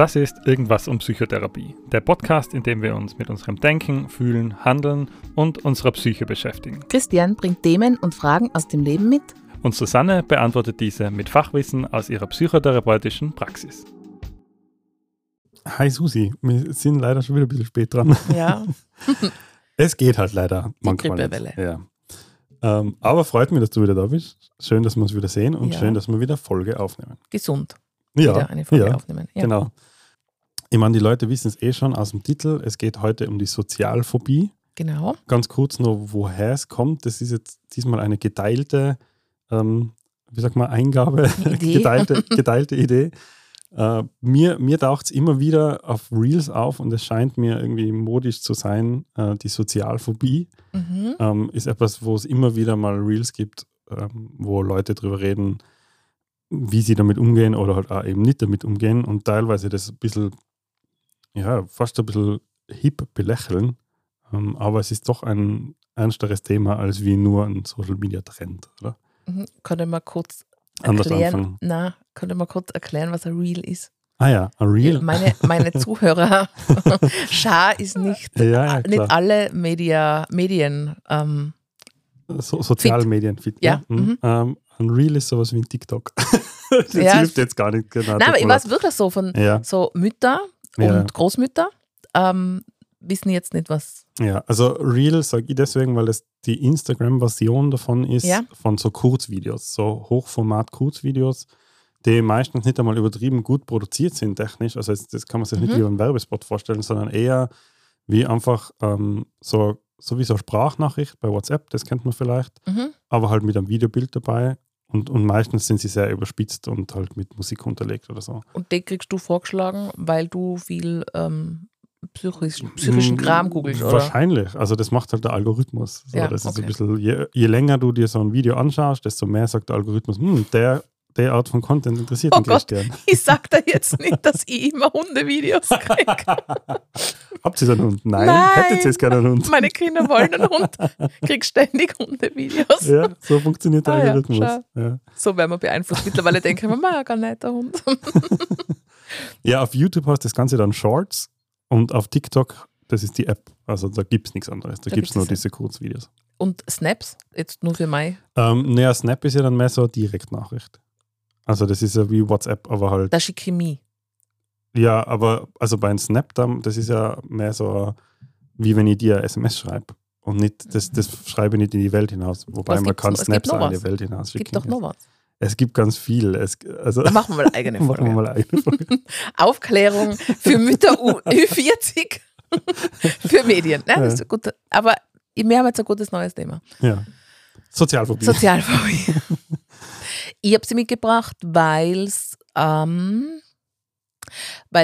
Das ist Irgendwas um Psychotherapie, der Podcast, in dem wir uns mit unserem Denken, Fühlen, Handeln und unserer Psyche beschäftigen. Christian bringt Themen und Fragen aus dem Leben mit. Und Susanne beantwortet diese mit Fachwissen aus ihrer psychotherapeutischen Praxis. Hi Susi, wir sind leider schon wieder ein bisschen spät dran. Ja. es geht halt leider Die manchmal. Grippewelle. Ja. Ähm, aber freut mich, dass du wieder da bist. Schön, dass wir uns wieder sehen und ja. schön, dass wir wieder Folge aufnehmen. Gesund. Ja, wieder eine Folge ja, aufnehmen. Ja. Genau. Ich meine, die Leute wissen es eh schon aus dem Titel. Es geht heute um die Sozialphobie. Genau. Ganz kurz noch, woher es kommt. Das ist jetzt diesmal eine geteilte, ähm, wie sagt man, Eingabe, Idee. geteilte, geteilte Idee. Äh, mir mir taucht es immer wieder auf Reels auf und es scheint mir irgendwie modisch zu sein. Äh, die Sozialphobie Mhm. ähm, ist etwas, wo es immer wieder mal Reels gibt, ähm, wo Leute drüber reden, wie sie damit umgehen oder halt auch eben nicht damit umgehen und teilweise das ein bisschen, ja, fast ein bisschen hip belächeln. Ähm, aber es ist doch ein ernsteres Thema als wie nur ein Social Media Trend, oder? Mhm. Könnte mal kurz erklären, na, könnte mal kurz erklären, was ein Reel ist. Ah ja, ein Reel. Meine, meine Zuhörer, Schar ist nicht, Ja, ja, nicht alle Media, Medien. Ähm, So, Sozialmedien fit. Ja, Mhm. mhm. Ähm, ein Reel ist sowas wie ein TikTok. das Ja. hilft jetzt gar nicht genau. Nein, aber ich weiß wirklich so von Ja. so Mütter und Ja. Großmütter ähm, wissen jetzt nicht, was. Ja, also Reel sage ich deswegen, weil es die Instagram-Version davon ist, Ja. von so Kurzvideos, so Hochformat-Kurzvideos, die meistens nicht einmal übertrieben gut produziert sind technisch. Also das, das kann man sich nicht Mhm. wie einen Werbespot vorstellen, sondern eher wie einfach ähm, so, so wie so eine Sprachnachricht bei WhatsApp, das kennt man vielleicht, Mhm. aber halt mit einem Videobild dabei. Und, und meistens sind sie sehr überspitzt und halt mit Musik unterlegt oder so. Und den kriegst du vorgeschlagen, weil du viel ähm, psychisch, psychischen Kram googelst, oder? Wahrscheinlich. Also das macht halt der Algorithmus. So, Ja, das ist okay. ein bisschen, je, je länger du dir so ein Video anschaust, desto mehr sagt der Algorithmus, hm, der, der Art von Content interessiert Oh gern. Ich sag dir jetzt nicht, dass ich immer Hundevideos kriege. Habt ihr einen Hund? Nein, Nein. hättet ihr jetzt gerne einen Hund. Meine Kinder wollen einen Hund. Krieg ständig Hundevideos. Ja, so funktioniert der Ah ja, Algorithmus. schau. Ja, So werden wir beeinflusst. Mittlerweile denke ich mir, ma, gar nicht der Hund. ja. auf YouTube hast du das Ganze dann Shorts und auf TikTok, das ist die App. Also da gibt es nichts anderes. Da, Da gibt es nur diese Kurzvideos. Und Snaps, jetzt nur für Mai. Ähm, naja, Snap ist ja dann mehr so eine Direktnachricht. Also das ist ja wie WhatsApp, aber halt Da schicke ich mich. Ja, aber also bei einem Snap, dann, das ist ja mehr so, wie wenn ich dir eine SMS schreibe. Und nicht, das, das schreibe ich nicht in die Welt hinaus. Wobei man kann? Es Snaps auch in die. Welt hinaus Es gibt schicken. doch noch was. Es gibt ganz viel. Es, also, Da machen wir mal eine eigene machen wir Folge. mal eigene Folge. Aufklärung für Mütter U- Ü40 für Medien. Ne? Das ist gut. Aber wir haben jetzt ein gutes neues Thema. Ja. Sozialphobie. Sozialphobie. Ich habe sie mitgebracht, weil es ähm,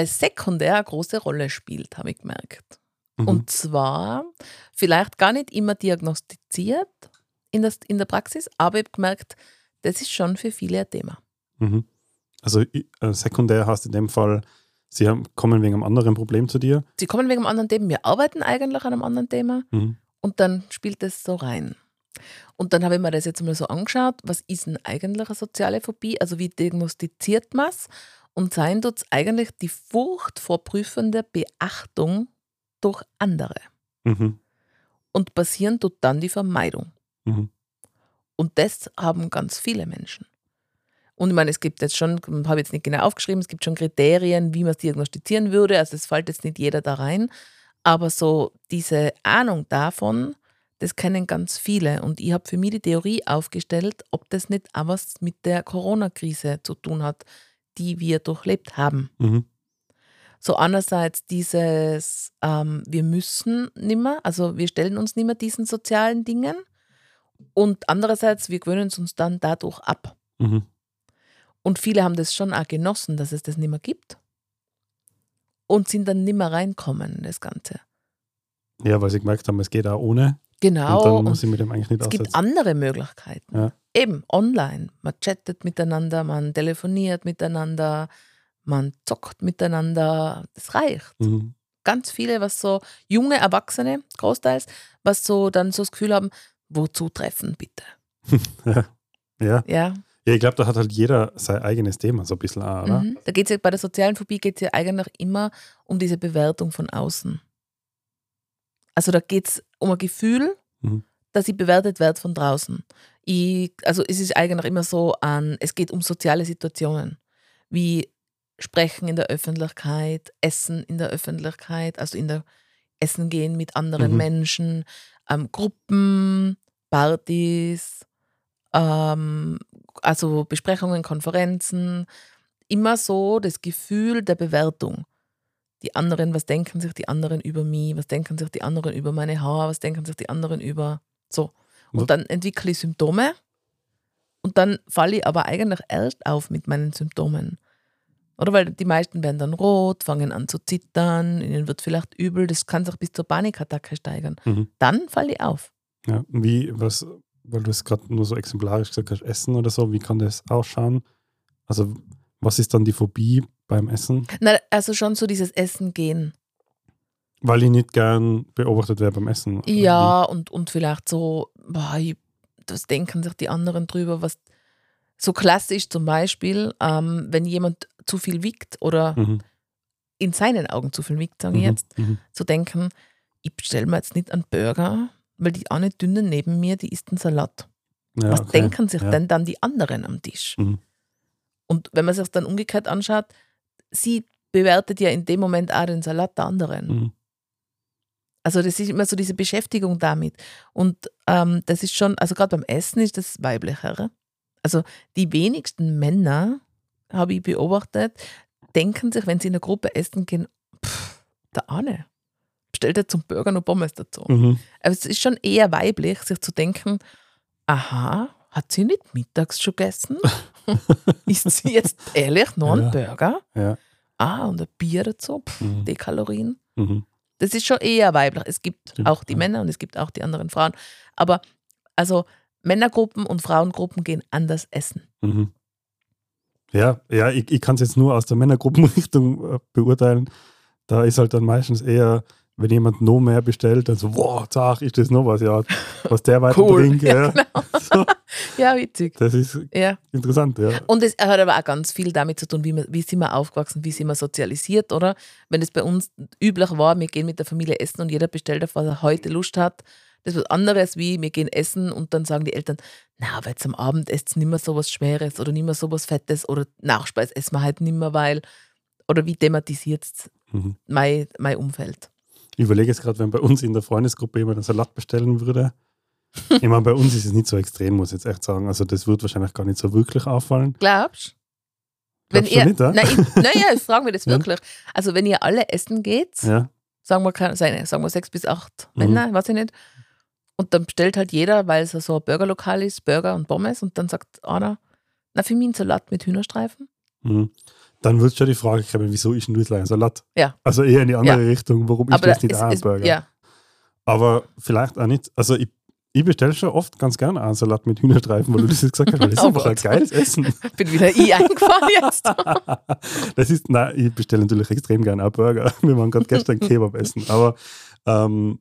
sekundär eine große Rolle spielt, habe ich gemerkt. Mhm. Und zwar vielleicht gar nicht immer diagnostiziert in, das, in der Praxis, aber ich habe gemerkt, das ist schon für viele ein Thema. Mhm. Also äh, sekundär heißt in dem Fall, sie haben, kommen wegen einem anderen Problem zu dir. Sie kommen wegen einem anderen Thema, wir arbeiten eigentlich an einem anderen Thema Mhm. und dann spielt das so rein. Und dann habe ich mir das jetzt mal so angeschaut, was ist denn eigentlich eine soziale Phobie? Also wie diagnostiziert man es? Und sein tut es eigentlich die Furcht vor prüfender Beachtung durch andere. Mhm. Und passieren tut dann die Vermeidung. Mhm. Und das haben ganz viele Menschen. Und ich meine, es gibt jetzt schon, habe jetzt nicht genau aufgeschrieben, es gibt schon Kriterien, wie man es diagnostizieren würde. Also es fällt jetzt nicht jeder da rein. Aber so diese Ahnung davon, das kennen ganz viele. Und ich habe für mich die Theorie aufgestellt, ob das nicht auch was mit der Corona-Krise zu tun hat, die wir durchlebt haben. Mhm. So einerseits dieses, ähm, wir müssen nimmer, also wir stellen uns nimmer diesen sozialen Dingen und andererseits, wir gewöhnen es uns dann dadurch ab. Mhm. Und viele haben das schon auch genossen, dass es das nimmer gibt und sind dann nimmer reinkommen in das Ganze. Ja, weil sie gemerkt haben, es geht auch ohne. Genau. und dann muss ich mit dem eigentlich nicht es gibt aussetzen. andere Möglichkeiten. Ja. Eben online. Man chattet miteinander, man telefoniert miteinander, man zockt miteinander. Das reicht. Mhm. ganz viele, was so junge Erwachsene, großteils, was so dann so das Gefühl haben, wozu treffen bitte? Ja. Ja, Ja, ich glaube, da hat halt jeder sein eigenes Thema so ein bisschen auch, oder? Mhm. Da geht's ja, bei der sozialen Phobie geht es ja eigentlich immer um diese Bewertung von außen. Also da geht es um ein Gefühl, Mhm. dass ich bewertet werde von draußen. Ich, also es ist eigentlich immer so an, es geht um soziale Situationen, wie Sprechen in der Öffentlichkeit, Essen in der Öffentlichkeit, also in der Essen gehen mit anderen Mhm. Menschen, ähm, Gruppen, Partys, ähm, also Besprechungen, Konferenzen, immer so das Gefühl der Bewertung. Die anderen, was denken sich die anderen über mich, was denken sich die anderen über meine Haare, was denken sich die anderen über so. Und dann entwickle ich Symptome und dann falle ich aber eigentlich erst auf mit meinen Symptomen. Oder weil die meisten werden dann rot, fangen an zu zittern, ihnen wird vielleicht übel, das kann sich bis zur Panikattacke steigern. Mhm. Dann falle ich auf. Ja, wie, was, weil du es gerade nur so exemplarisch gesagt hast, Essen oder so, wie kann das ausschauen? Also, was ist dann die Phobie beim Essen? Na, also schon so dieses Essen gehen. Weil ich nicht gern beobachtet werde beim Essen. Ja, und, und vielleicht so, boah, das denken sich die anderen drüber, was so klassisch zum Beispiel, ähm, wenn jemand zu viel wiegt oder? Mhm. in seinen Augen zu viel wiegt, sage ich Mhm. jetzt, Mhm. zu denken, ich bestelle mir jetzt nicht einen Burger, weil die eine dünne neben mir, die isst einen Salat. Ja, Was okay. denken sich ja. denn dann die anderen am Tisch? Mhm. Und wenn man sich dann umgekehrt anschaut, sie bewertet ja in dem Moment auch den Salat der anderen. Mhm. Also das ist immer so diese Beschäftigung damit. Und ähm, das ist schon, also gerade beim Essen ist das weiblichere. Also die wenigsten Männer, habe ich beobachtet, denken sich, wenn sie in einer Gruppe essen gehen, pff, der Arne, bestellt er zum Burger noch Pommes dazu. Mhm. Aber es ist schon eher weiblich, sich zu denken, aha, hat sie nicht mittags schon gegessen? Isst sie jetzt ehrlich noch einen Ja. Burger? Ja. Ah, und ein Bier dazu, pff, Mhm. die Kalorien. Mhm. Das ist schon eher weiblich. Es gibt Stimmt, auch die ja. Männer und es gibt auch die anderen Frauen. Aber also Männergruppen und Frauengruppen gehen anders essen. Mhm. Ja, ja, ich, ich kann es jetzt nur aus der Männergruppenrichtung äh, beurteilen. Da ist halt dann meistens eher, wenn jemand noch mehr bestellt, dann so, wow, zach, ist das noch was, ja, was der weiter trinkt. Ja, Ja. genau. So, ja, witzig. das ist Ja. interessant, ja. Und es hat aber auch ganz viel damit zu tun, wie, wir, wie sind wir aufgewachsen, wie sind wir sozialisiert, oder? Wenn es bei uns üblich war, wir gehen mit der Familie essen und jeder bestellt auf, was er heute Lust hat. Das ist was anderes wie, wir gehen essen und dann sagen die Eltern, na, aber jetzt am Abend esst nicht mehr so was Schweres oder nicht mehr so was Fettes oder Nachspeis essen wir halt nicht mehr, weil, oder wie thematisiert es Mhm. mein, mein Umfeld? Ich überlege jetzt gerade, wenn bei uns in der Freundesgruppe jemand einen Salat bestellen würde. Ich meine, bei uns ist es nicht so extrem, muss ich jetzt echt sagen. Also, das wird wahrscheinlich gar nicht so wirklich auffallen. Glaubst Wenn ihr, nicht, ja? nein, ich, naja, ich frage mich das Ja. wirklich. Also, wenn ihr alle essen geht, Ja, sagen wir, keine- sagen wir sechs bis acht Mhm. Männer, weiß ich nicht. Und dann bestellt halt jeder, weil es so ein Burgerlokal ist, Burger und Pommes. Und dann sagt einer, na, für mich einen Salat mit Hühnerstreifen. mhm. Dann wird schon die Frage kommen, wieso ist du jetzt ein Salat? Ja. Also eher in die andere Richtung, warum ist das nicht auch ein Burger? ja, Aber vielleicht auch nicht. Also ich, ich bestelle schon oft ganz gerne einen Salat mit Hühnerstreifen, weil du das jetzt gesagt hast, weil das ist Oh einfach ein Gott. geiles Essen. bin wieder ich eingefahren jetzt. das ist, nein, ich bestelle natürlich extrem gerne auch Burger. Wir waren gerade gestern Kebab essen. Aber, ähm,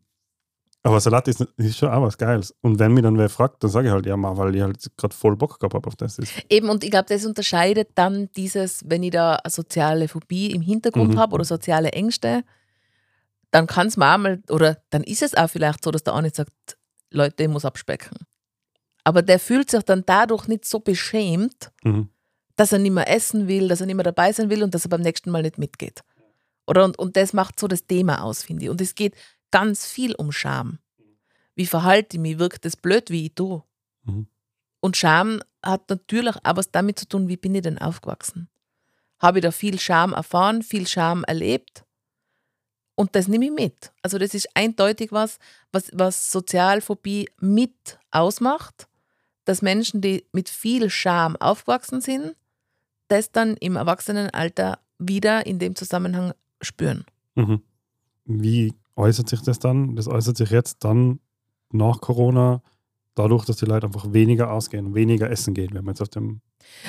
aber Salat ist, ist schon auch was Geiles. Und wenn mich dann wer fragt, dann sage ich halt, ja, mal, weil ich halt gerade voll Bock gehabt habe auf das. Eben, und ich glaube, das unterscheidet dann dieses, wenn ich da eine soziale Phobie im Hintergrund Mhm. habe oder soziale Ängste, dann kann es mal einmal, oder dann ist es auch vielleicht so, dass der eine sagt, Leute, ich muss abspecken. Aber der fühlt sich dann dadurch nicht so beschämt, Mhm. dass er nicht mehr essen will, dass er nicht mehr dabei sein will und dass er beim nächsten Mal nicht mitgeht. Oder und, und das macht so das Thema aus, finde ich. Und es geht ganz viel um Scham. Wie verhalte ich mich? Wirkt das blöd, wie ich tue? Mhm. Und Scham hat natürlich auch was damit zu tun, wie bin ich denn aufgewachsen? Habe ich da viel Scham erfahren, viel Scham erlebt? Und das nehme ich mit. Also das ist eindeutig was, was, was Sozialphobie mit ausmacht, dass Menschen, die mit viel Scham aufgewachsen sind, das dann im Erwachsenenalter wieder in dem Zusammenhang spüren. Mhm. Wie äußert sich das dann? Das äußert sich jetzt dann nach Corona dadurch, dass die Leute einfach weniger ausgehen, weniger essen gehen, wenn man jetzt auf dem.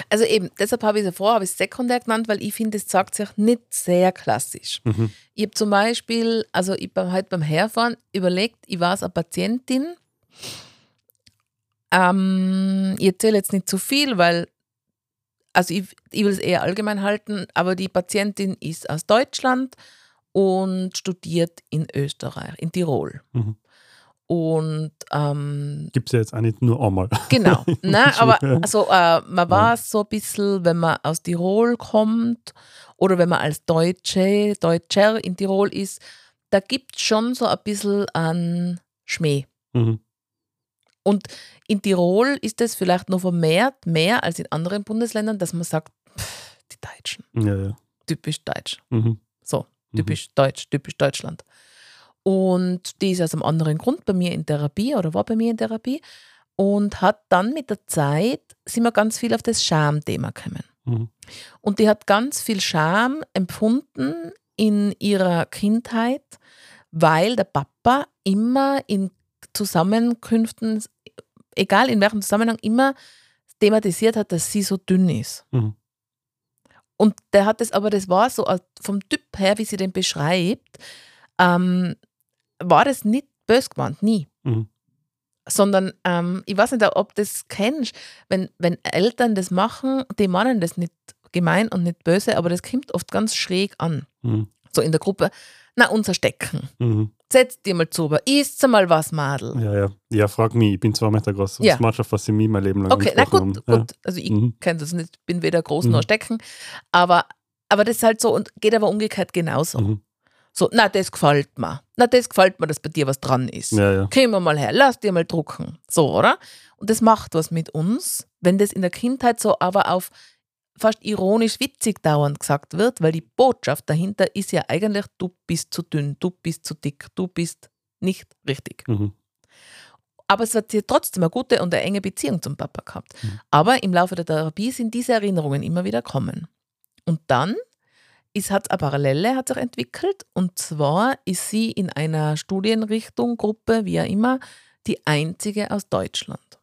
Also eben, deshalb habe ich es ja vorher, habe ich es sekundär genannt, weil ich finde, es sagt sich nicht sehr klassisch. Mhm. Ich habe zum Beispiel, also ich habe heute beim Herfahren überlegt, ich war eine Patientin. Ähm, ich erzähle jetzt nicht zu viel, weil also ich, ich will es eher allgemein halten, aber die Patientin ist aus Deutschland und studiert in Österreich, in Tirol. Mhm. Und ähm, Gibt es ja jetzt auch nicht nur einmal. Genau, ne, Schon, aber also, äh, man weiß so ein bisschen, wenn man aus Tirol kommt oder wenn man als Deutsche, Deutscher in Tirol ist, da gibt es schon so ein bisschen an Schmäh. Mhm. Und in Tirol ist es vielleicht noch vermehrt mehr als in anderen Bundesländern, dass man sagt, pff, die Deutschen, Ja, ja. typisch deutsch. Mhm. Mhm. typisch deutsch, typisch Deutschland. Und die ist aus einem anderen Grund bei mir in Therapie oder war bei mir in Therapie und hat dann mit der Zeit, sind wir ganz viel auf das Schamthema gekommen. Mhm. Und die hat ganz viel Scham empfunden in ihrer Kindheit, weil der Papa immer in Zusammenkünften, egal in welchem Zusammenhang, immer thematisiert hat, dass sie so dünn ist. Mhm. Und der hat es aber, das war so als- vom Typ her, wie sie den beschreibt, ähm, war das nicht bös gemeint, nie. Mhm. Sondern, ähm, ich weiß nicht, ob du das kennst, wenn, wenn Eltern das machen, die meinen das nicht gemein und nicht böse, aber das kommt oft ganz schräg an. Mhm. So in der Gruppe, na, unser Stecken. Mhm. Setz dir mal zu, isst mal was, Madel. Ja, ja. Ja, frag mich, ich bin zwei Meter groß. Ja. Das macht was sie mich mein Leben lang Okay, na gut, haben. gut. Also ich Ja. Mhm. kenne das nicht, bin weder groß Mhm. noch stecken. Aber, aber das ist halt so und geht aber umgekehrt genauso. Mhm. So, na, das gefällt mir. Na, das gefällt mir, dass bei dir was dran ist. Ja, ja. Komm wir mal her, lass dir mal drucken. So, oder? Und das macht was mit uns, wenn das in der Kindheit so aber auf fast ironisch witzig dauernd gesagt wird, weil die Botschaft dahinter ist ja eigentlich, du bist zu dünn, du bist zu dick, du bist nicht richtig. Mhm. Aber es hat sie trotzdem eine gute und eine enge Beziehung zum Papa gehabt. Mhm. Aber im Laufe der Therapie sind diese Erinnerungen immer wieder kommen. Und dann ist, hat eine Parallele hat sich entwickelt und zwar ist sie in einer Studienrichtung, Gruppe, wie auch immer, die einzige aus Deutschland.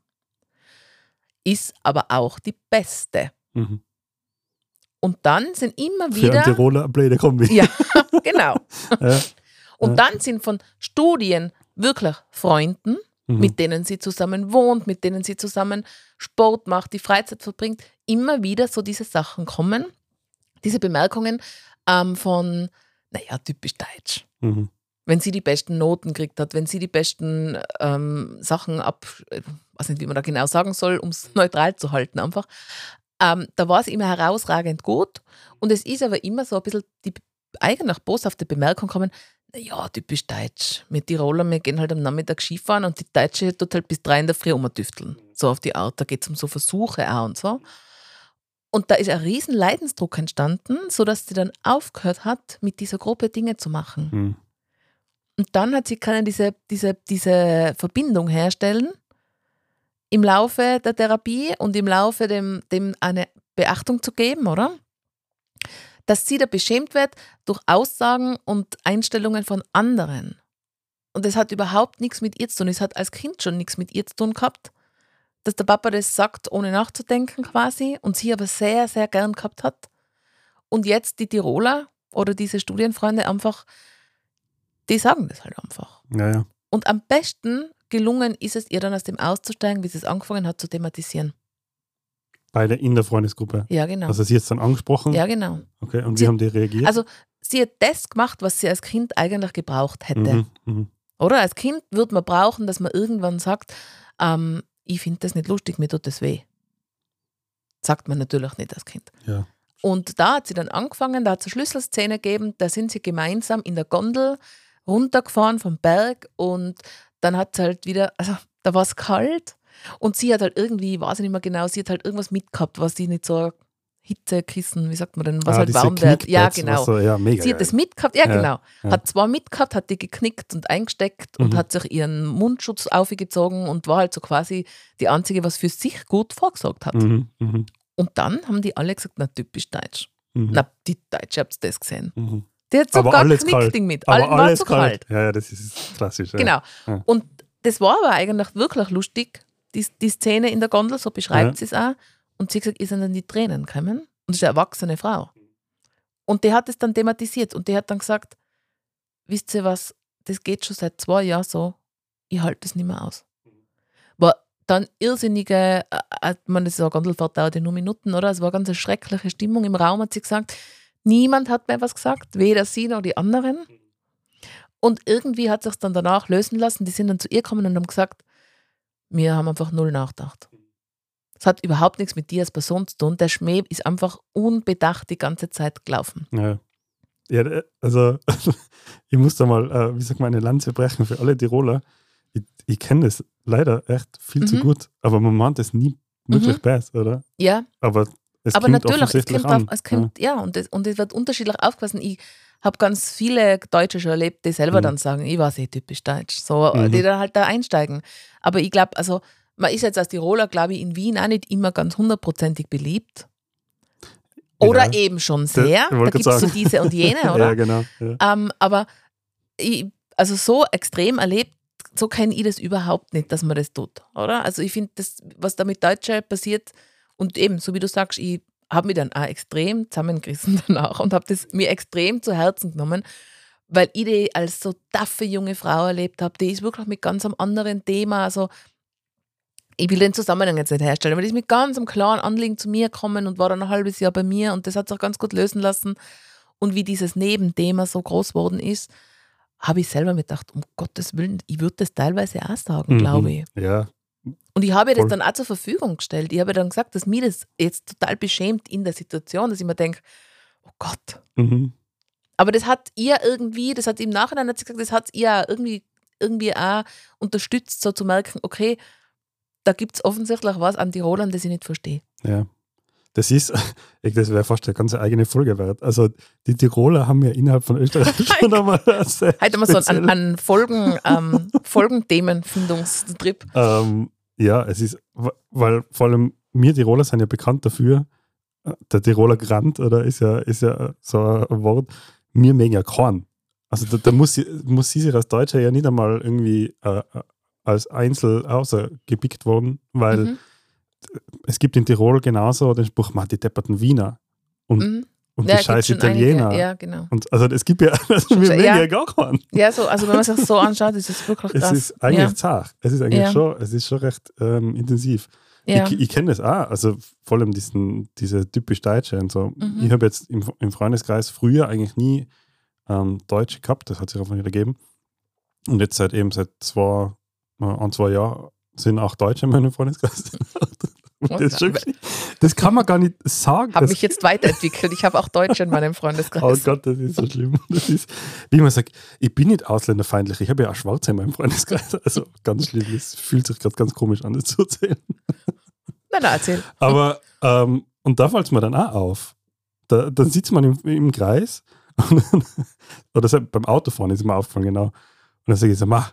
Ist aber auch die beste. Mhm. Und dann sind immer Für einen wieder. Tiroler blöde Kombi. Ja, genau. Ja. Und dann sind von Studien wirklich Freunden, Mhm. mit denen sie zusammen wohnt, mit denen sie zusammen Sport macht, die Freizeit verbringt, immer wieder so diese Sachen kommen, diese Bemerkungen ähm, von, naja, typisch deutsch. Mhm. Wenn sie die besten Noten gekriegt hat, wenn sie die besten ähm, Sachen ab, äh, weiß nicht, wie man da genau sagen soll, um es neutral zu halten einfach, ähm, da war es immer herausragend gut. Und es ist aber immer so ein bisschen die eigentlich boshafte Bemerkung kommen, ja, typisch deutsch. Wir Tiroler, wir gehen halt am Nachmittag Skifahren und die Deutsche tut halt bis drei in der Früh umtüfteln. So auf die Art. Da geht es um so Versuche auch und so. Und da ist ein riesen Leidensdruck entstanden, sodass sie dann aufgehört hat, mit dieser Gruppe Dinge zu machen. Mhm. Und dann hat sie können diese, diese, diese Verbindung herstellen im Laufe der Therapie und im Laufe dem, dem eine Beachtung zu geben, oder? Dass sie da beschämt wird durch Aussagen und Einstellungen von anderen. Und das hat überhaupt nichts mit ihr zu tun. Es hat als Kind schon nichts mit ihr zu tun gehabt, dass der Papa das sagt, ohne nachzudenken quasi, und sie aber sehr, sehr gern gehabt hat. Und jetzt die Tiroler oder diese Studienfreunde einfach, die sagen das halt einfach. Ja, ja. Und am besten gelungen ist es ihr dann aus dem auszusteigen, wie sie es angefangen hat zu thematisieren. Beide in der Freundesgruppe. Ja, genau. Also sie ist dann angesprochen. ja, genau. Okay, und Sie- wie haben die reagiert? Also sie hat das gemacht, was sie als Kind eigentlich gebraucht hätte. mhm. Mhm. Oder? Als Kind wird man brauchen, dass man irgendwann sagt, ähm, ich finde das nicht lustig, mir tut das weh. Sagt man natürlich nicht als Kind. Ja. Und da hat sie dann angefangen, da hat es eine Schlüsselszene gegeben, da sind sie gemeinsam in der Gondel runtergefahren vom Berg und dann hat es halt wieder, also da war es kalt und sie hat halt irgendwie, ich weiß nicht mehr genau, sie hat halt irgendwas mitgehabt, was sie nicht so Hitzekissen, wie sagt man denn, was Ah, halt warm wird. Ja, genau. So, ja, mega Sie hat das mitgehabt, ja, Ja, genau. ja. Hat zwar mitgehabt, hat die geknickt und eingesteckt und Mhm. hat sich ihren Mundschutz aufgezogen und war halt so quasi die Einzige, was für sich gut vorgesorgt hat. Mhm. Mhm. Und dann haben die alle gesagt, na typisch deutsch. Mhm. Na, die Deutsche habt ihr das gesehen. Die hat Aber sogar alles kalt. Mit. Aber war alles zu kalt. kalt. Ja, ja, das ist klassisch. Genau. Ja. Und das war aber eigentlich wirklich lustig, die, die Szene in der Gondel, so beschreibt sie es auch. Und sie hat gesagt, sind dann die Tränen gekommen. Und das ist eine erwachsene Frau. Und die hat es dann thematisiert und die hat dann gesagt, wisst ihr was, das geht schon seit zwei Jahren so, ich halte das nicht mehr aus. War dann irrsinnige, äh, äh, man das ist eine Gondelfahrt dauert ja nur Minuten, oder? Es war ganz eine schreckliche Stimmung im Raum, hat sie gesagt. Niemand hat mir was gesagt, weder sie noch die anderen. Und irgendwie hat sich dann danach lösen lassen. Die sind dann zu ihr gekommen und haben gesagt, wir haben einfach null nachgedacht. Es hat überhaupt nichts mit dir als Person zu tun. Der Schmäh ist einfach unbedacht die ganze Zeit gelaufen. Ja. Ja, also ich muss da mal, äh, wie sagt man, eine Lanze brechen für alle Tiroler. Ich, ich kenne das leider echt viel mhm. zu gut, aber man meint es nie wirklich mhm. besser, oder? Ja. Aber es aber natürlich, es kommt. Auf, es kommt ja. ja, und, es, und es wird unterschiedlich aufgefasst. Ich habe ganz viele Deutsche schon erlebt, die selber mhm. dann sagen, ich war sehr typisch deutsch, so, mhm. die dann halt da einsteigen. Aber ich glaube, also man ist jetzt als Tiroler, glaube ich, in Wien auch nicht immer ganz hundertprozentig beliebt. Oder ja. eben schon sehr. Da gibt es so diese und jene, oder? ja, genau. Ja. Ähm, aber ich, also so extrem erlebt, so kenne ich das überhaupt nicht, dass man das tut, oder? Also ich finde, das, was da mit Deutschen passiert, und eben, so wie du sagst, ich habe mich dann auch extrem zusammengerissen danach und habe das mir extrem zu Herzen genommen, weil ich die als so taffe junge Frau erlebt habe. Die ist wirklich mit ganz einem anderen Thema, also ich will den Zusammenhang jetzt nicht herstellen, aber die ist mit ganz einem klaren Anliegen zu mir gekommen und war dann ein halbes Jahr bei mir und das hat sich auch ganz gut lösen lassen. Und wie dieses Nebenthema so groß geworden ist, habe ich selber mir gedacht, um Gottes Willen, ich würde das teilweise auch sagen, mhm. glaube ich. Ja. Und ich habe ihr das dann auch zur Verfügung gestellt. Ich habe dann gesagt, dass mir das jetzt total beschämt in der Situation, dass ich mir denke, oh Gott. Mhm. Aber das hat ihr irgendwie, das hat im Nachhinein hat sie gesagt, das hat ihr irgendwie, irgendwie auch unterstützt, so zu merken, okay, da gibt es offensichtlich was an Tirolern, das ich nicht verstehe. Ja. Das ist, das wäre fast eine ganz eigene Folge wert. Also die Tiroler haben ja innerhalb von Österreich schon einmal Heute haben wir so einen, einen Folgen, ähm, Folgenthemenfindungstrip. Ähm, ja, es ist, weil vor allem wir Tiroler sind ja bekannt dafür, äh, der Tiroler Grant, oder ist ja, ist ja so ein Wort, wir mögen ja Korn. Also da, da muss, sie, muss sie sich als Deutscher ja nicht einmal irgendwie äh, als Einzel außergepickt worden, weil mhm. es gibt in Tirol genauso den Spruch, man die depperten Wiener und, mhm. Und ja, die scheiß Italiener. Einige, ja, genau. Und also es gibt ja, also wir ja. ja gar keinen. Ja, so, also wenn man sich so anschaut, ist es wirklich krass. Es ist eigentlich ja. zart. Es ist eigentlich ja. schon, es ist schon recht ähm, intensiv. Ja. Ich, ich kenne das auch, also vor allem diesen, diese typisch Deutsche und so. Mhm. Ich habe jetzt im, im, Freundeskreis früher eigentlich nie ähm, Deutsche gehabt, das hat sich einfach nicht ergeben. Und jetzt seit eben seit zwei, ein, zwei Jahren sind auch Deutsche in meinem Freundeskreis. Das, das, kann man gar nicht sagen. Ich habe mich jetzt weiterentwickelt. Ich habe auch Deutsche in meinem Freundeskreis. Oh Gott, das ist so schlimm. Das ist, wie man sagt, ich bin nicht ausländerfeindlich. Ich habe ja auch Schwarze in meinem Freundeskreis. Also ganz schlimm. Das fühlt sich gerade ganz komisch an, das zu erzählen. Na, na, erzähl. Aber, ähm, und da fällt es mir dann auch auf. Da, dann sitzt man im, im Kreis. oder beim Autofahren ist mir aufgefallen, genau. Und dann sage ich so, mach,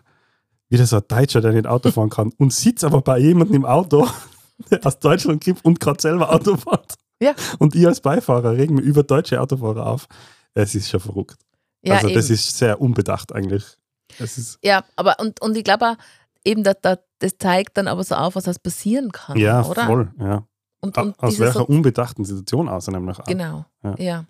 wieder so ein Deutscher, der nicht Auto fahren kann und sitzt aber bei jemandem im Auto, der aus Deutschland kommt und gerade selber Auto fährt. Ja. Und ich als Beifahrer regen mir über deutsche Autofahrer auf. Es ist schon verrückt. Ja, also eben. das ist sehr unbedacht eigentlich. Ja, aber und, und ich glaube eben, dass, dass, das zeigt dann aber so auf, was das passieren kann. Ja, oder? voll, ja. Und, und aus welcher so unbedachten Situation aus nämlich auch. Genau, ja. ja.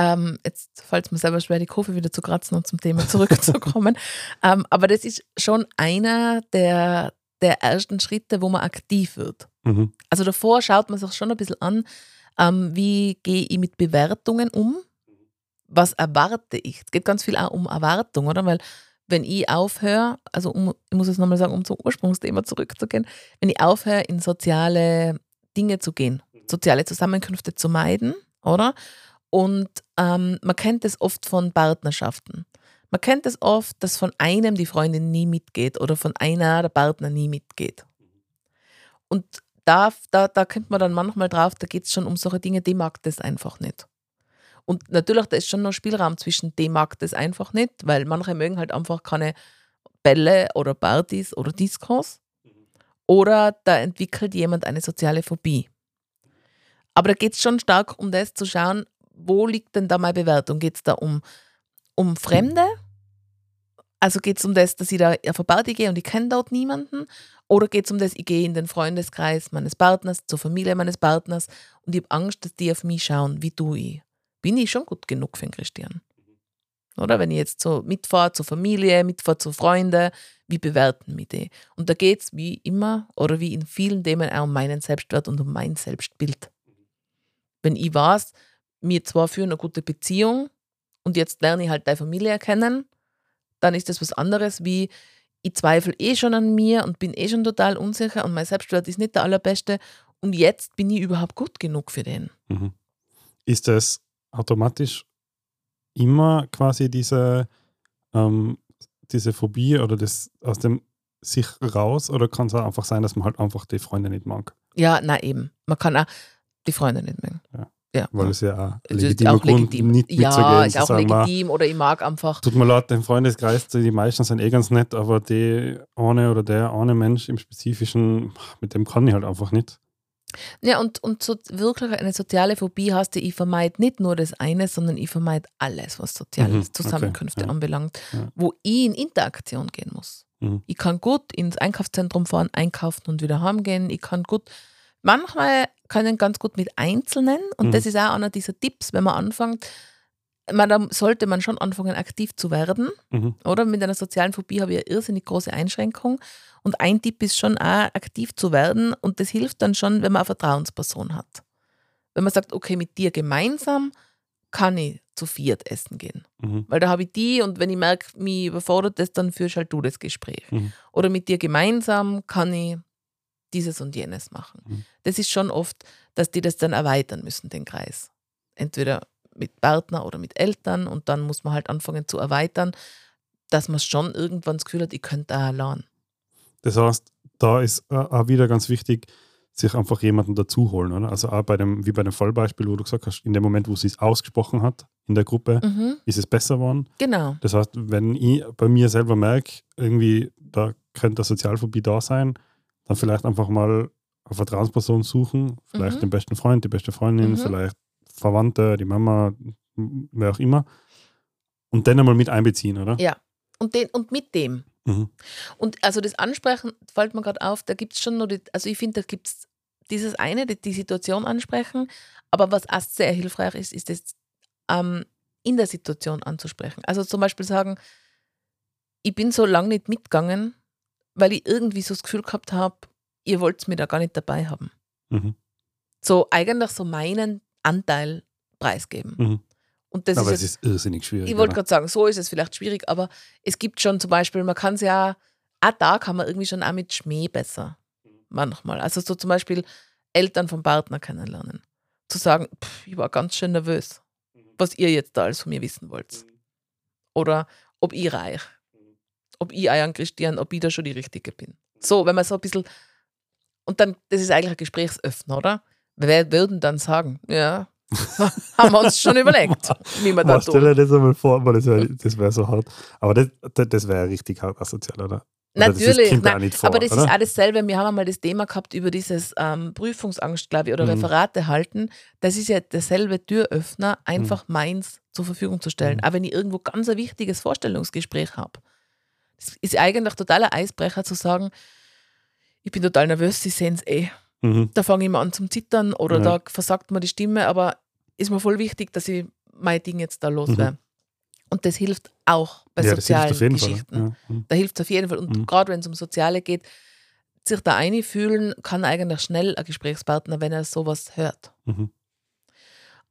Ähm, jetzt fällt es mir selber schwer, die Kurve wieder zu kratzen und zum Thema zurückzukommen. ähm, aber das ist schon einer der, der ersten Schritte, wo man aktiv wird. Mhm. Also davor schaut man sich schon ein bisschen an, ähm, wie gehe ich mit Bewertungen um? Was erwarte ich? Es geht ganz viel auch um Erwartung, oder? Weil wenn ich aufhöre, also um, ich muss es nochmal sagen, um zum Ursprungsthema zurückzugehen, wenn ich aufhöre, in soziale Dinge zu gehen, soziale Zusammenkünfte zu meiden, oder? Und ähm, man kennt es oft von Partnerschaften. Man kennt es oft, dass von einem die Freundin nie mitgeht oder von einer der Partner nie mitgeht. Und da, da, da kommt man dann manchmal drauf, da geht es schon um solche Dinge, die mag das einfach nicht. Und natürlich, da ist schon noch Spielraum zwischen dem mag das einfach nicht, weil manche mögen halt einfach keine Bälle oder Partys oder Discos. Oder da entwickelt jemand eine soziale Phobie. Aber da geht es schon stark um das zu schauen, wo liegt denn da meine Bewertung? Geht es da um, um Fremde? Also geht es um das, dass ich da auf eine Party gehe und ich kenne dort niemanden? Oder geht es um das, ich gehe in den Freundeskreis meines Partners, zur Familie meines Partners und ich habe Angst, dass die auf mich schauen, wie du ich. Bin ich schon gut genug für den Christian? Oder wenn ich jetzt so mitfahre zur Familie, mitfahre zu Freunden, wie bewerten mich die? Und da geht es wie immer oder wie in vielen Themen auch um meinen Selbstwert und um mein Selbstbild. Wenn ich weiß, wir zwar führen eine gute Beziehung und jetzt lerne ich halt deine Familie kennen, dann ist das was anderes wie ich zweifle eh schon an mir und bin eh schon total unsicher und mein Selbstwert ist nicht der allerbeste und jetzt bin ich überhaupt gut genug für den. Mhm. Ist das automatisch immer quasi diese, ähm, diese Phobie oder das aus dem sich raus oder kann es auch einfach sein, dass man halt einfach die Freunde nicht mag? Ja, na eben. Man kann auch die Freunde nicht mögen. Ja. Ja. Weil es ja auch Es ist auch legitim. nicht ja, ist auch sagen, "Ma, legitim oder ich mag einfach. Tut mir leid, den Freundeskreis, die meisten sind eh ganz nett, aber die eine oder der eine Mensch im Spezifischen, mit dem kann ich halt einfach nicht. Ja, und, und so wirklich eine soziale Phobie hast du, ich vermeide nicht nur das eine, sondern ich vermeide alles, was soziale Mhm, okay, Zusammenkünfte ja. anbelangt, Ja. wo ich in Interaktion gehen muss. Mhm. Ich kann gut ins Einkaufszentrum fahren, einkaufen und wieder heimgehen. Ich kann gut, manchmal können ganz gut mit Einzelnen und Mhm. das ist auch einer dieser Tipps, wenn man anfängt, man, da sollte man schon anfangen, aktiv zu werden. Mhm. Oder mit einer sozialen Phobie habe ich eine irrsinnig große Einschränkung. Und ein Tipp ist schon auch, aktiv zu werden. Und das hilft dann schon, wenn man eine Vertrauensperson hat. Wenn man sagt, okay, mit dir gemeinsam kann ich zu viert essen gehen. Mhm. Weil da habe ich die und wenn ich merke, mich überfordert das, dann führst halt du das Gespräch. Mhm. Oder mit dir gemeinsam kann ich dieses und jenes machen. Mhm. Das ist schon oft, dass die das dann erweitern müssen, den Kreis. Entweder mit Partner oder mit Eltern und dann muss man halt anfangen zu erweitern, dass man schon irgendwann das Gefühl hat, ich könnte auch allein. Das heißt, da ist äh, auch wieder ganz wichtig, sich einfach jemanden dazu holen, oder? Also auch bei dem, wie bei dem Fallbeispiel, wo du gesagt hast, in dem Moment, wo sie es ausgesprochen hat in der Gruppe, Mhm, ist es besser geworden. genau. Das heißt, wenn ich bei mir selber merke, irgendwie, da könnte eine Sozialphobie da sein, dann vielleicht einfach mal eine Vertrauensperson suchen, vielleicht Mhm. den besten Freund, die beste Freundin, Mhm. vielleicht Verwandte, die Mama, wer auch immer. Und dann einmal mit einbeziehen, oder? Ja. Und, den, und mit dem. Mhm. Und also das Ansprechen fällt mir gerade auf, da gibt es schon noch, die, also ich finde, da gibt es dieses eine, die, die Situation ansprechen, aber was auch sehr hilfreich ist, ist es ähm, in der Situation anzusprechen. Also zum Beispiel sagen, ich bin so lange nicht mitgegangen, weil ich irgendwie so das Gefühl gehabt habe, ihr wollt mir da gar nicht dabei haben. Mhm. So eigentlich so meinen Anteil preisgeben. Mhm. Und das Aber ist es jetzt ist irrsinnig schwierig. ich wollte gerade sagen, so ist es vielleicht schwierig, aber es gibt schon zum Beispiel, man kann es ja, auch da kann man irgendwie schon auch mit Schmäh besser. Manchmal. Also so zum Beispiel Eltern vom Partner kennenlernen. Zu sagen, pff, ich war ganz schön nervös, was ihr jetzt da alles von mir wissen wollt. Oder ob ich reich. Ob ich Eiern Christian, ob ich da schon die Richtige bin. So, wenn man so ein bisschen. Und dann, das ist eigentlich ein Gesprächsöffner, oder? Wer würden dann sagen, ja, haben wir uns schon überlegt, wie wir Boah, das stell dir das einmal vor, weil das wäre das wär so hart. Aber das, das, wäre richtig hart asozial, oder? Oder das- Natürlich, das nein, vor, aber das oder? ist auch dasselbe. Wir haben einmal das Thema gehabt über dieses ähm, Prüfungsangst, glaube ich, oder Mhm. Referate halten. Das ist ja derselbe Türöffner, einfach meins zur Verfügung zu stellen. Mhm. Auch wenn ich irgendwo ganz ein wichtiges Vorstellungsgespräch habe. Es ist eigentlich totaler Eisbrecher zu sagen, ich bin total nervös, Sie sehen es eh. Mhm. Da fange ich mal an zum Zittern oder Ja. da versagt mir die Stimme, aber ist mir voll wichtig, dass ich mein Ding jetzt da loswerde. Und das hilft auch bei Mhm. ja, sozialen Geschichten. Ja. Mhm. Da hilft es auf jeden Fall. Und Mhm. gerade wenn es um Soziale geht, sich da einfühlen, kann eigentlich schnell ein Gesprächspartner, wenn er sowas hört. Mhm.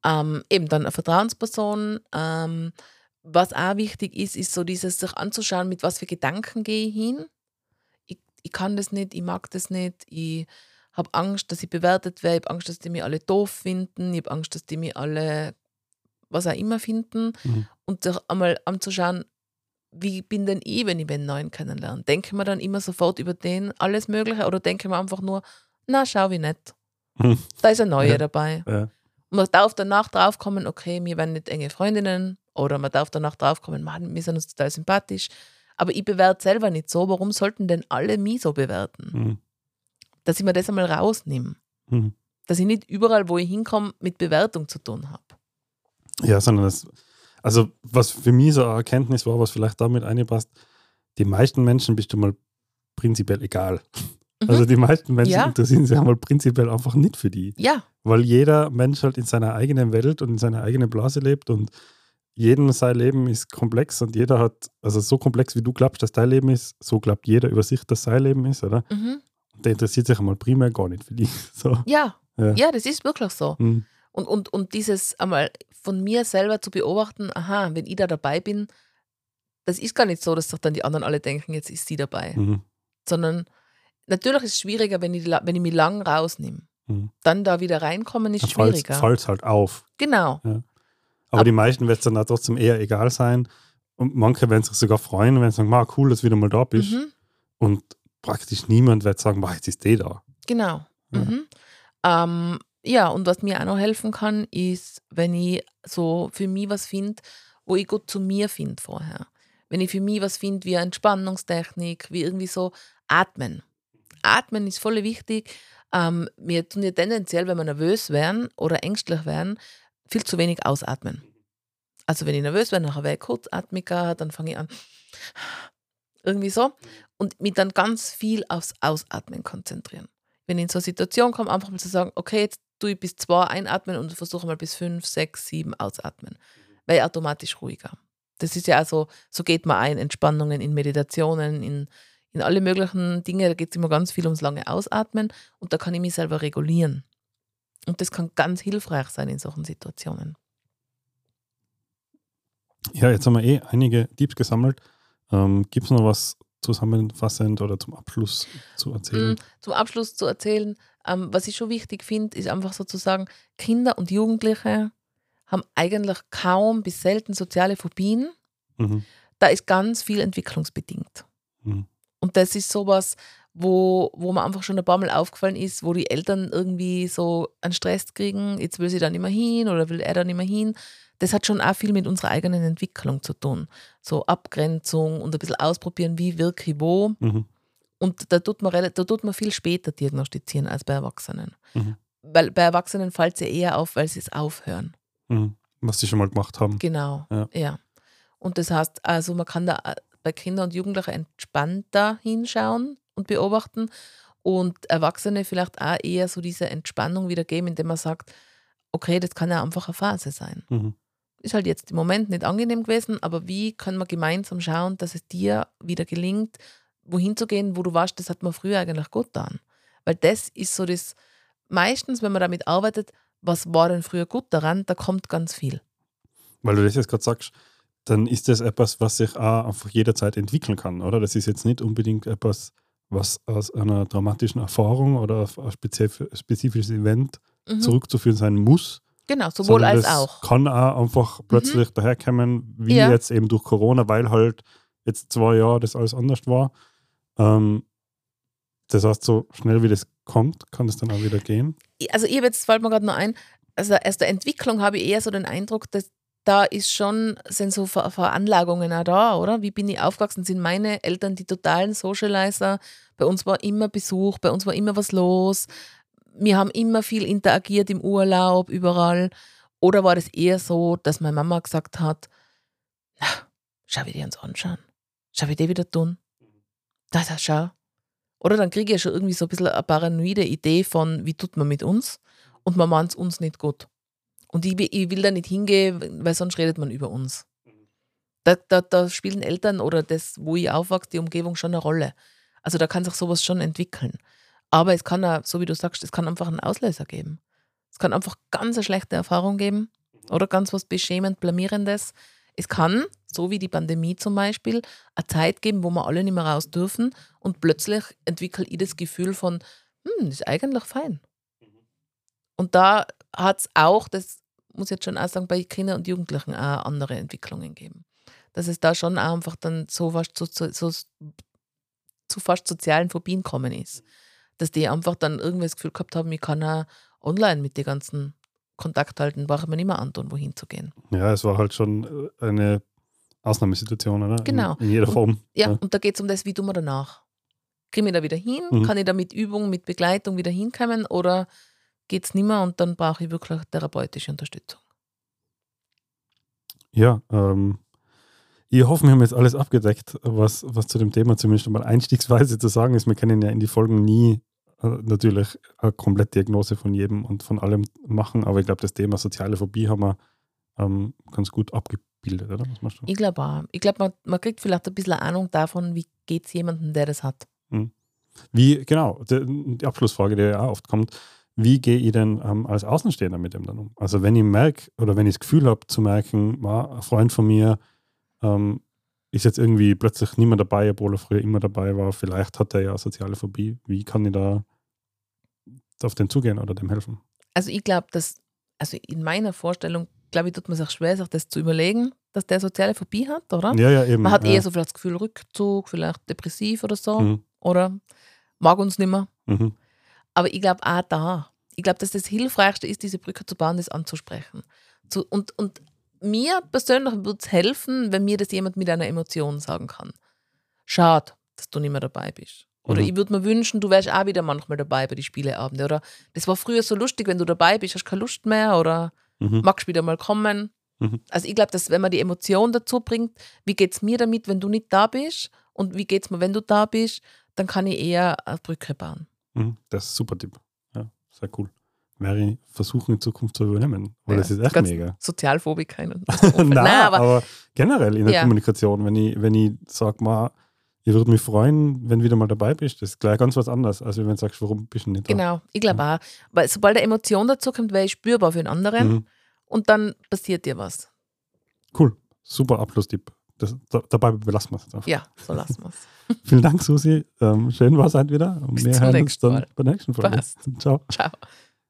Ähm, eben dann eine Vertrauensperson. Ähm, was auch wichtig ist, ist so dieses sich anzuschauen, mit was für Gedanken gehe ich hin. Ich, ich kann das nicht, ich mag das nicht, ich habe Angst, dass ich bewertet werde, ich habe Angst, dass die mich alle doof finden, ich habe Angst, dass die mich alle was auch immer finden. Mhm. Und sich einmal anzuschauen, wie bin denn ich, wenn ich einen neuen kennenlerne? Denke mir dann immer sofort über den alles Mögliche oder denke mir einfach nur, na, schau wie nett. Mhm. Da ist ein Neuer Ja. dabei. Ja. Und man darf danach draufkommen, okay, wir werden nicht enge Freundinnen oder man darf danach draufkommen, Mann, wir sind uns total sympathisch. Aber ich bewerte selber nicht so. Warum sollten denn alle mich so bewerten? Mhm. Dass ich mir das einmal rausnehme. Mhm. Dass ich nicht überall, wo ich hinkomme, mit Bewertung zu tun habe. Ja, sondern das, also was für mich so eine Erkenntnis war, was vielleicht damit einpasst, die meisten Menschen bist du mal prinzipiell egal. Mhm. Also die meisten Menschen Ja. interessieren sich einmal prinzipiell einfach nicht für die. Ja, Weil jeder Mensch halt in seiner eigenen Welt und in seiner eigenen Blase lebt und jedem sein Leben ist komplex und jeder hat, also so komplex wie du glaubst, dass dein Leben ist, so glaubt jeder über sich, dass sein Leben ist, oder? Mhm. Der interessiert sich einmal primär gar nicht für dich. So. Ja, Ja. ja, das ist wirklich so. Hm. Und, und, und dieses einmal von mir selber zu beobachten, aha, wenn ich da dabei bin, das ist gar nicht so, dass doch dann die anderen alle denken, jetzt ist sie dabei. Mhm. Sondern natürlich ist es schwieriger, wenn ich, wenn ich mich lang rausnehme. Mhm. Dann da wieder reinkommen ist Dann fällt schwieriger. es halt auf. Genau. Aber Ab- die meisten wird es dann auch trotzdem eher egal sein. Und manche werden sich sogar freuen, wenn sie sagen, "Ma, cool, dass du wieder mal da bist. Mhm. Und praktisch niemand wird sagen, "Boah, jetzt ist die da. Genau. Ja. Mhm. Ähm, ja, und was mir auch noch helfen kann, ist, wenn ich so für mich was finde, wo ich gut zu mir finde vorher. Wenn ich für mich was finde wie eine Entspannungstechnik, wie irgendwie so atmen. Atmen ist voll wichtig. Ähm, wir tun ja tendenziell, wenn wir nervös werden oder ängstlich werden, viel zu wenig ausatmen. Also wenn ich nervös werde, nachher werde ich kurzatmiger, dann fange ich an irgendwie so und mich dann ganz viel aufs Ausatmen konzentrieren wenn ich in so eine Situation komme, einfach mal zu sagen, okay, jetzt tue ich bis zwei einatmen und versuche mal bis fünf, sechs, sieben ausatmen. Ich automatisch ruhiger. Das ist ja also, so geht man ein, Entspannungen in Meditationen, in, in alle möglichen Dinge, da geht es immer ganz viel ums lange Ausatmen und da kann ich mich selber regulieren. Und das kann ganz hilfreich sein in solchen Situationen. Ja, jetzt haben wir eh einige Tipps gesammelt. Ähm, Gibt es noch was zusammenfassend oder zum Abschluss zu erzählen? Mm, Zum Abschluss zu erzählen, ähm, was ich schon wichtig finde, ist einfach sozusagen, Kinder und Jugendliche haben eigentlich kaum bis selten soziale Phobien. Mhm. Da ist ganz viel entwicklungsbedingt. Mhm. Und das ist sowas, wo, wo mir einfach schon ein paar Mal aufgefallen ist, wo die Eltern irgendwie so einen Stress kriegen, jetzt will sie da nicht mehr hin oder will er da nicht mehr hin. Das hat schon auch viel mit unserer eigenen Entwicklung zu tun. So Abgrenzung und ein bisschen ausprobieren, wie wirke ich wo. Mhm. Und da tut man, da tut man viel später diagnostizieren als bei Erwachsenen. Mhm. Weil bei Erwachsenen fällt es ja eher auf, weil sie es aufhören. Mhm. Was sie schon mal gemacht haben. Genau, Ja. ja. Und das heißt, also man kann da bei Kindern und Jugendlichen entspannter hinschauen und beobachten und Erwachsene vielleicht auch eher so diese Entspannung wieder geben, indem man sagt, okay, das kann ja einfach eine Phase sein. Mhm. Ist halt jetzt im Moment nicht angenehm gewesen, aber wie können wir gemeinsam schauen, dass es dir wieder gelingt, wohin zu gehen, wo du warst, das hat man früher eigentlich gut getan. Weil das ist so das, meistens, wenn man damit arbeitet, was war denn früher gut daran, da kommt ganz viel. Weil du das jetzt gerade sagst, dann ist das etwas, was sich auch einfach jederzeit entwickeln kann, oder? Das ist jetzt nicht unbedingt etwas, was aus einer dramatischen Erfahrung oder auf ein spezif spezifisches Event Mhm. zurückzuführen sein muss. Genau, sowohl als auch. Mhm. kann auch einfach plötzlich daherkommen, wie Ja. jetzt eben durch Corona, weil halt jetzt zwei Jahre das alles anders war. Ähm, das heißt, so schnell wie das kommt, kann es dann auch wieder gehen. Also ich habe jetzt, fällt mir gerade noch ein, also aus der Entwicklung habe ich eher so den Eindruck, dass da ist schon, sind so Ver Veranlagungen auch da, oder? Wie bin ich aufgewachsen? Sind meine Eltern die totalen Socializer? Bei uns war immer Besuch, bei uns war immer was los. Wir haben immer viel interagiert im Urlaub, überall. Oder war das eher so, dass meine Mama gesagt hat, na, schau, wie die uns anschauen. Schau, wie die wieder tun. Da, da, schau. Oder dann kriege ich ja schon irgendwie so ein bisschen eine paranoide Idee von, wie tut man mit uns und man meint es uns nicht gut. Und ich, will- ich will da nicht hingehen, weil sonst redet man über uns. Da, da, da spielen Eltern oder das, wo ich aufwachse, die Umgebung schon eine Rolle. Also da kann sich sowas schon entwickeln. Aber es kann auch, so wie du sagst, es kann einfach einen Auslöser geben. Es kann einfach ganz eine schlechte Erfahrung geben oder ganz was beschämend, blamierendes. Es kann, so wie die Pandemie zum Beispiel, eine Zeit geben, wo wir alle nicht mehr raus dürfen und plötzlich entwickle ich das Gefühl von, hm, ist eigentlich fein. Und da hat es auch, das muss ich jetzt schon auch sagen, bei Kindern und Jugendlichen auch andere Entwicklungen geben. Dass es da schon auch einfach dann so fast zu, zu, so, zu fast sozialen Phobien kommen ist. Dass die einfach dann irgendwie das Gefühl gehabt haben, ich kann auch online mit den ganzen Kontakt halten, brauche ich mir nicht mehr antun, wohin zu gehen. Ja, es war halt schon äh, eine Ausnahmesituation, oder? Genau. In, in jeder Und- Form. Ja, und da geht es um das, wie tun wir danach? Kriegen wir da wieder hin? Mhm. Kann ich da mit Übung, mit Begleitung wieder hinkommen oder geht es nicht mehr und dann brauche ich wirklich therapeutische Unterstützung? Ja, ähm, ich hoffe, wir haben jetzt alles abgedeckt, was, was zu dem Thema zumindest mal einstiegsweise zu sagen ist. Wir können ja in die Folgen nie äh, natürlich eine Komplettdiagnose von jedem und von allem machen, aber ich glaube, das Thema soziale Phobie haben wir ähm, ganz gut abge bildet, oder? Was machst du? Ich glaube auch. Ich glaube, man, man kriegt vielleicht ein bisschen eine Ahnung davon, wie geht es jemandem, der das hat. Wie, genau, die, die Abschlussfrage, die ja auch oft kommt, wie gehe ich denn ähm, als Außenstehender mit dem dann um? Also wenn ich merke oder wenn ich das Gefühl habe zu merken, wow, ein Freund von mir ähm, ist jetzt irgendwie plötzlich nicht mehr dabei, obwohl er früher immer dabei war, vielleicht hat er ja soziale Phobie, wie kann ich da auf den zugehen oder dem helfen? Also ich glaube, dass, also in meiner Vorstellung, glaube ich, tut man sich schwer, sich das zu überlegen, dass der soziale Phobie hat, oder? Ja, ja, eben. Man hat ja. eher so vielleicht das Gefühl Rückzug, vielleicht depressiv oder so, Mhm. oder mag uns nicht mehr. Mhm. Aber ich glaube auch da, ich glaube, dass das Hilfreichste ist, diese Brücke zu bauen, das anzusprechen. Zu, und, und mir persönlich würde es helfen, wenn mir das jemand mit einer Emotion sagen kann. Schade, dass du nicht mehr dabei bist. Oder Mhm. ich würde mir wünschen, du wärst auch wieder manchmal dabei bei den Spieleabenden. Oder das war früher so lustig, wenn du dabei bist, hast keine Lust mehr oder Mhm. magst wieder mal kommen. Mhm. Also ich glaube, dass wenn man die Emotion dazu bringt, wie geht es mir damit, wenn du nicht da bist und wie geht es mir, wenn du da bist, dann kann ich eher eine Brücke bauen. Mhm. Das ist ein super Tipp. Ja, sehr cool. Ich versuchen in Zukunft zu übernehmen, weil Ja, das ist echt mega. Sozialphobiker. Nein, Nein, aber, aber generell in der Ja. Kommunikation, wenn ich, wenn ich sage, mal, ich würde mich freuen, wenn du wieder mal dabei bist, das ist gleich ganz was anderes, als wenn du sagst, warum bist du nicht da? genau, ich glaube auch. Weil sobald eine Emotion dazu kommt, wäre ich spürbar für den anderen Mhm. und dann passiert dir was. Cool, super Abschlusstipp. Das, da, dabei belassen wir es jetzt einfach. Ja, so lassen wir es. Vielen Dank, Susi. Ähm, schön war es heute wieder. Und Bis wir hören uns nächsten dann bei der nächsten Folge. Passt. Ciao. Ciao.